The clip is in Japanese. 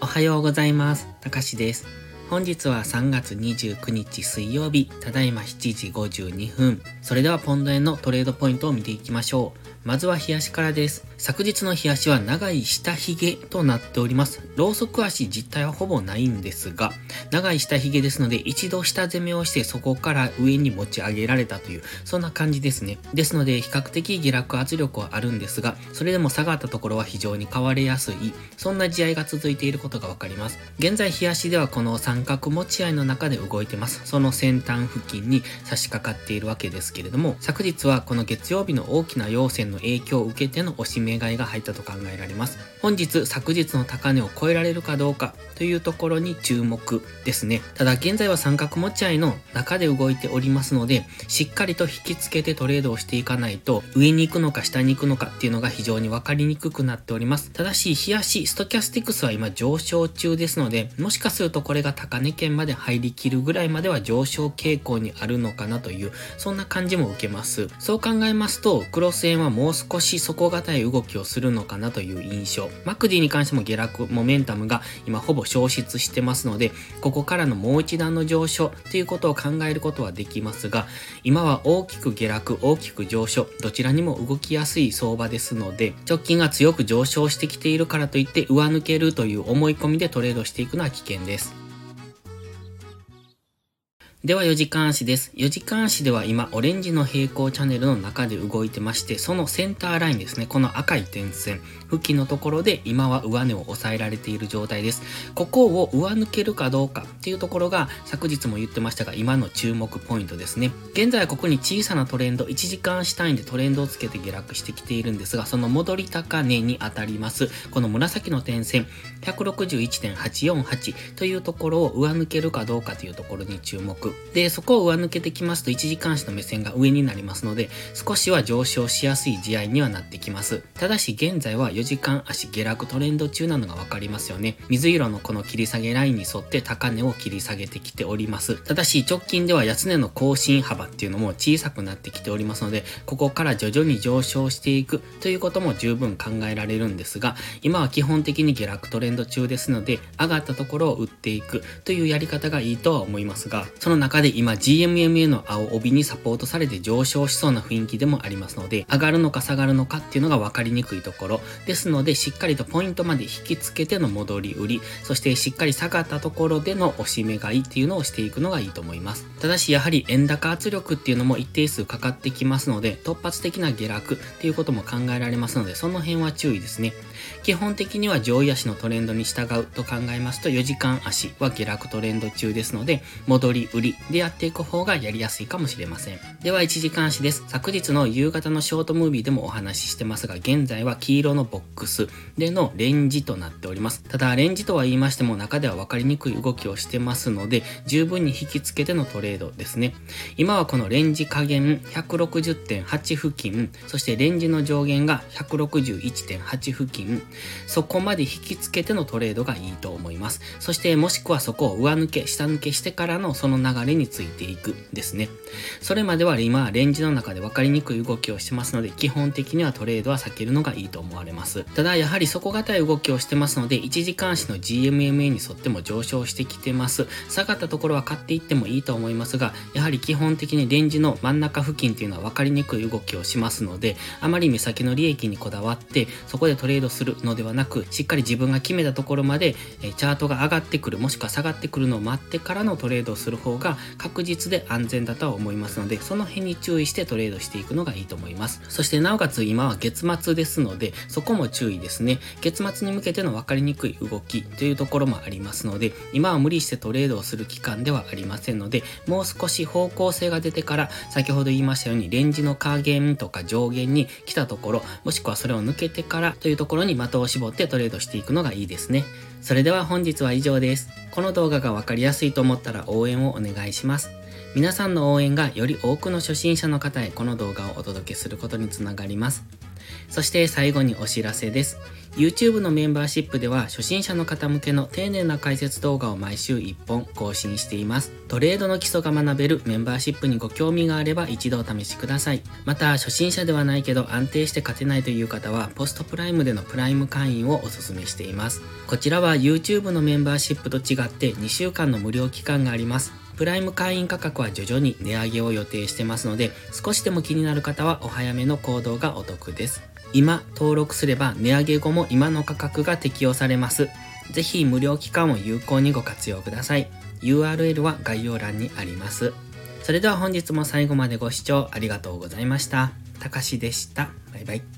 おはようございます。たかしです。本日は3月29日水曜日、ただいま7時52分。それではポンド円のトレードポイントを見ていきましょう。まずは冷やしからです。昨日の冷やしは長い下髭となっております。ローソク足実体はほぼないんですが、長い下髭ですので一度下攻めをしてそこから上に持ち上げられたという、そんな感じですね。ですので比較的下落圧力はあるんですが、それでも下がったところは非常に変われやすい、そんな試合が続いていることがわかります。現在冷やしではこの三角持ち合いの中で動いてます。その先端付近に差し掛かっているわけですけれども、昨日はこの月曜日の大きな陽線の影響を受けての押し目買いが入ったと考えられます。本日、昨日の高値を超えられるかどうかというところに注目ですね。ただ現在は三角持ち合いの中で動いておりますので、しっかりと引き付けてトレードをしていかないと、上に行くのか下に行くのかっていうのが非常に分かりにくくなっております。ただし、冷やし、ストキャスティクスは今上昇中ですので、もしかするとこれが高値圏まで入りきるぐらいまでは上昇傾向にあるのかなという、そんな感じも受けます。そう考えますと、クロス円はもう少しし底堅い動きをするのかなという印象。マクディに関しても下落、モメンタムが今ほぼ消失してますので、ここからのもう一段の上昇ということを考えることはできますが、今は大きく下落、大きく上昇、どちらにも動きやすい相場ですので、直近が強く上昇してきているからといって上抜けるという思い込みでトレードしていくのは危険です。では4時間足です。4時間足では今、オレンジの平行チャンネルの中で動いてまして、そのセンターラインですね、この赤い点線付近のところで今は上値を抑えられている状態です。ここを上抜けるかどうかっていうところが、昨日も言ってましたが、今の注目ポイントですね。現在はここに小さなトレンド、1時間足単位でトレンドをつけて下落してきているんですが、その戻り高値に当たります、この紫の点線、161.848というところを上抜けるかどうかというところに注目。で、そこを上抜けてきますと1時間足の目線が上になりますので、少しは上昇しやすい試合にはなってきます。ただし現在は4時間足下落トレンド中なのがわかりますよね。水色のこの切り下げラインに沿って高値を切り下げてきております。ただし直近では安値の更新幅っていうのも小さくなってきておりますので、ここから徐々に上昇していくということも十分考えられるんですが、今は基本的に下落トレンド中ですので、上がったところを売っていくというやり方がいいとは思いますが、その中で今 GMMA の青帯にサポートされて上昇しそうな雰囲気でもありますので、上がるのか下がるのかっていうのが分かりにくいところですので、しっかりとポイントまで引き付けての戻り売り、そしてしっかり下がったところでの押し目買いっていうのをしていくのがいいと思います。ただし、やはり円高圧力っていうのも一定数かかってきますので、突発的な下落っていうことも考えられますので、その辺は注意ですね。基本的には上位足のトレンドに従うと考えますと4時間足は下落トレンド中ですので戻り売りでやっていく方がやりやすいかもしれません。では1時間足です。昨日の夕方のショートムービーでもお話ししてますが現在は黄色のボックスでのレンジとなっております。ただレンジとは言いましても中では分かりにくい動きをしてますので十分に引き付けてのトレードですね。今はこのレンジ加減160.8付近そしてレンジの上限が161.8付近そこまで引きつけてのトレードがいいと思います。そしてもしくはそこを上抜け、下抜けしてからのその流れについていくですね。それまでは今、レンジの中で分かりにくい動きをしてますので、基本的にはトレードは避けるのがいいと思われます。ただ、やはり底堅い動きをしてますので、1時間足の GMMA に沿っても上昇してきてます。下がったところは買っていってもいいと思いますが、やはり基本的にレンジの真ん中付近っていうのは分かりにくい動きをしますので、あまり目先の利益にこだわって、そこでトレードするのではなく、しっかり自分が決めたところまで、チャートが上がってくる、もしくは下がってくるのを待ってからのトレードをする方が確実で安全だとは思いますので、その辺に注意してトレードしていくのがいいと思います。そしてなおかつ今は月末ですので、そこも注意ですね。月末に向けての分かりにくい動きというところもありますので、今は無理してトレードをする期間ではありませんので、もう少し方向性が出てから、先ほど言いましたように、レンジの下限とか上限に来たところ、もしくはそれを抜けてからというところに的を絞ってトレードしていくのがいいですね。それでは本日は以上です。この動画がわかりやすいと思ったら応援をお願いします。皆さんの応援がより多くの初心者の方へこの動画をお届けすることにつながります。そして最後にお知らせです。YouTube のメンバーシップでは初心者の方向けの丁寧な解説動画を毎週1本更新しています。トレードの基礎が学べるメンバーシップにご興味があれば一度お試しください。また初心者ではないけど安定して勝てないという方はポストプライムでのプライム会員をお勧めしています。こちらは YouTube のメンバーシップと違って2週間の無料期間があります。プライム会員価格は徐々に値上げを予定してますので、少しでも気になる方はお早めの行動がお得です。今登録すれば値上げ後も今の価格が適用されます。ぜひ無料期間を有効にご活用ください。URL は概要欄にあります。それでは本日も最後までご視聴ありがとうございました。たかしでした。バイバイ。